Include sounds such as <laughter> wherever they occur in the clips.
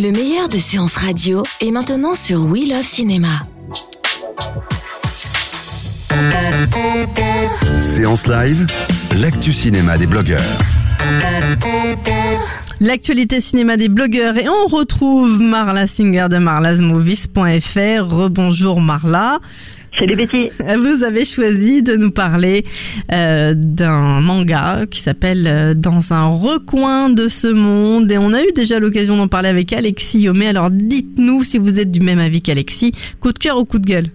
Le meilleur de séances radio est maintenant sur We Love Cinéma. Séance live, l'actu cinéma des blogueurs. L'actualité cinéma des blogueurs et on retrouve Marla Singer de marlasmovies.fr. Rebonjour Marla. Salut Betty. Vous avez choisi de nous parler euh, d'un manga qui s'appelle euh, Dans un recoin de ce monde et on a eu déjà l'occasion d'en parler avec Alexis Yomé. Alors dites-nous si vous êtes du même avis qu'Alexis. Coup de cœur ou coup de gueule?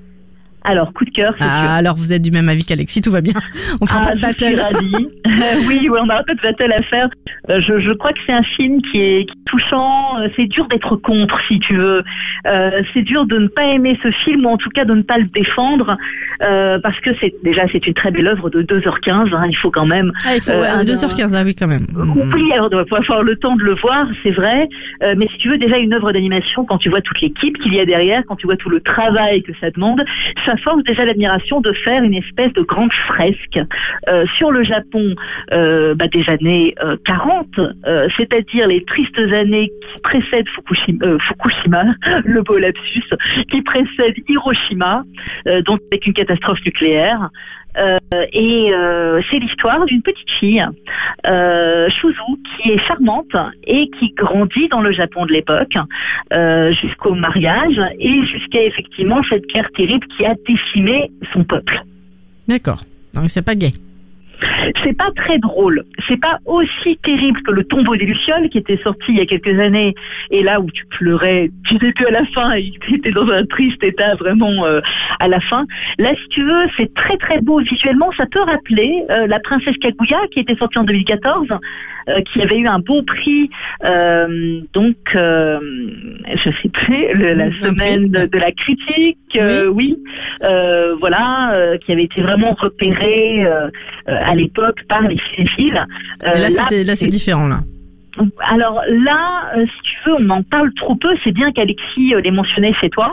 Alors, coup de cœur, c'est Ah, alors vous êtes du même avis qu'Alexis, tout va bien. <laughs> On fera Ah, pas de battle. ravie. <laughs> oui, oui, on a un peu de battle à faire. Euh, je, je crois que c'est un film qui est, qui est touchant. Euh, C'est dur d'être contre, si tu veux. Euh, c'est dur de ne pas aimer ce film, ou en tout cas de ne pas le défendre, euh, parce que c'est déjà c'est une très belle œuvre de 2h15. hein, il faut quand même. Ah, il faut Euh, ouais, un- 2h15, ah oui quand même. Oui, alors on doit pouvoir avoir le temps de le voir, c'est vrai. Euh, mais si tu veux déjà une œuvre d'animation, quand tu vois toute l'équipe qu'il y a derrière, quand tu vois tout le travail que ça demande, ça force déjà l'admiration de faire une espèce de grande fresque euh, sur le Japon euh, bah, des années euh, 40, euh, c'est-à-dire les tristes années qui précèdent Fukushima, <laughs> le beau lapsus, qui précèdent Hiroshima, donc avec une catastrophe nucléaire. Euh, et euh, c'est l'histoire d'une petite fille, euh, Shuzu, qui est charmante et qui grandit dans le Japon de l'époque euh, jusqu'au mariage et jusqu'à effectivement cette guerre terrible qui a décimé son peuple. D'accord. Donc c'est pas gay. C'est pas très drôle. C'est pas aussi terrible que le tombeau des Lucioles qui était sorti il y a quelques années et là où tu pleurais du début à la fin <laughs> tu étais dans un triste état vraiment euh, à la fin. Là, si tu veux, c'est très très beau visuellement. Ça peut rappeler euh, la princesse Kaguya qui était sortie en 2014, euh, qui avait eu un beau prix, euh, donc euh, je sais plus, le- la semaine de, de la critique, euh, oui, Euh, voilà, euh, qui avait été vraiment repéré euh, euh, à l'époque par les cinéphiles. Euh, là, là c'est- différent là. Alors là, euh, si tu veux, on en parle trop peu. C'est bien qu'Alexis euh, l'ait mentionné chez toi,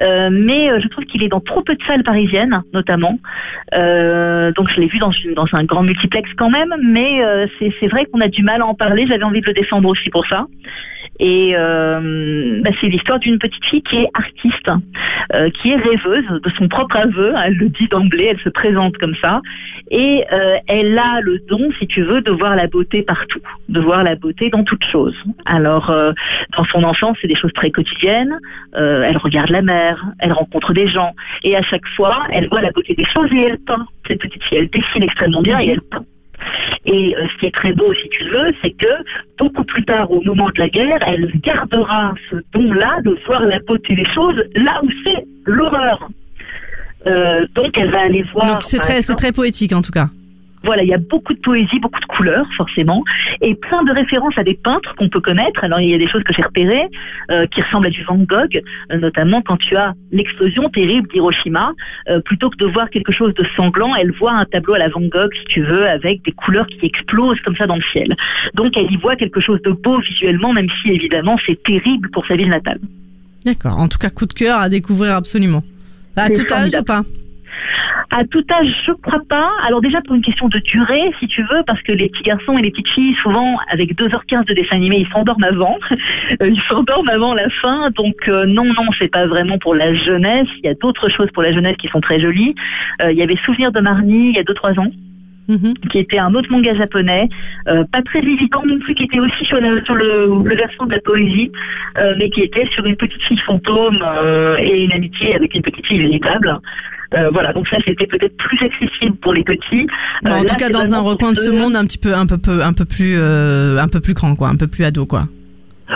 Euh, mais je trouve qu'il est dans trop peu de salles parisiennes, notamment. Donc je l'ai vu dans, un grand multiplex quand même, mais c'est vrai qu'on a du mal à en parler. J'avais envie de le défendre aussi pour ça. Et bah, c'est l'histoire d'une petite fille qui est artiste, qui est rêveuse de son propre aveu. Elle le dit d'emblée, elle se présente comme ça. Et elle a le don, si tu veux, de voir la beauté partout, de voir la beauté dans toute chose. Alors, euh, dans son enfance, c'est des choses très quotidiennes. Euh, elle regarde la mer, elle rencontre des gens, et à chaque fois, elle voit la beauté des choses et elle peint. Cette petite fille, elle dessine extrêmement bien et elle peint. Et euh, ce qui est très beau, si tu veux, c'est que beaucoup plus tard, au moment de la guerre, elle gardera ce don-là de voir la beauté des choses là où c'est l'horreur. Euh, donc elle va aller voir. Donc c'est très, c'est très poétique en tout cas. Voilà, il y a beaucoup de poésie, beaucoup de couleurs, forcément, et plein de références à des peintres qu'on peut connaître. Alors, il y a des choses que j'ai repérées, euh, qui ressemblent à du Van Gogh, euh, notamment quand tu as l'explosion terrible d'Hiroshima, euh, plutôt que de voir quelque chose de sanglant, elle voit un tableau à la Van Gogh, si tu veux, avec des couleurs qui explosent comme ça dans le ciel. Donc, elle y voit quelque chose de beau visuellement, même si, évidemment, c'est terrible pour sa ville natale. D'accord. En tout cas, coup de cœur à découvrir absolument. À tout âge ou formidable. pas? À tout âge, je crois pas. Alors déjà pour une question de durée, si tu veux, parce que les petits garçons et les petites filles, souvent avec 2h15 de dessin animé, ils s'endorment avant. <laughs> Euh, ils s'endorment avant la fin. Donc euh, non, non, c'est pas vraiment pour la jeunesse. Il y a d'autres choses pour la jeunesse qui sont très jolies. Euh, il y avait Souvenir de Marnie il y a 2-3 ans Mhm. qui était un autre manga japonais, euh, pas très évident non plus, qui était aussi sur, la- sur le, le versant de la poésie, euh, mais qui était sur une petite fille fantôme euh, et une amitié avec une petite fille véritable. Voilà, donc ça c'était peut-être plus accessible pour les petits. Bon, en là, tout cas, dans un recoin de ce monde, un petit peu, un peu, un peu plus, euh, un peu plus grand, quoi, un peu plus ado, quoi.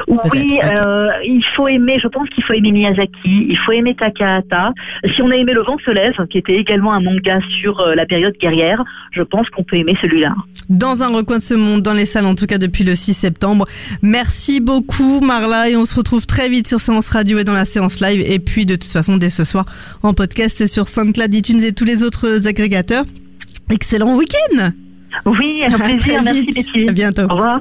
Oui, euh, il faut aimer, je pense qu'il faut aimer Miyazaki, il faut aimer Takahata. Si on a aimé Le vent se lève, qui était également un manga sur euh, la période guerrière, je pense qu'on peut aimer celui-là. Dans un recoin de ce monde, dans les salles en tout cas depuis le 6 septembre. Merci beaucoup Marla et on se retrouve très vite sur Séance Radio et dans la séance live et puis de toute façon dès ce soir en podcast sur SoundCloud, iTunes et tous les autres agrégateurs. Excellent week-end Oui, un plaisir, merci. Betty. À bientôt. Au revoir.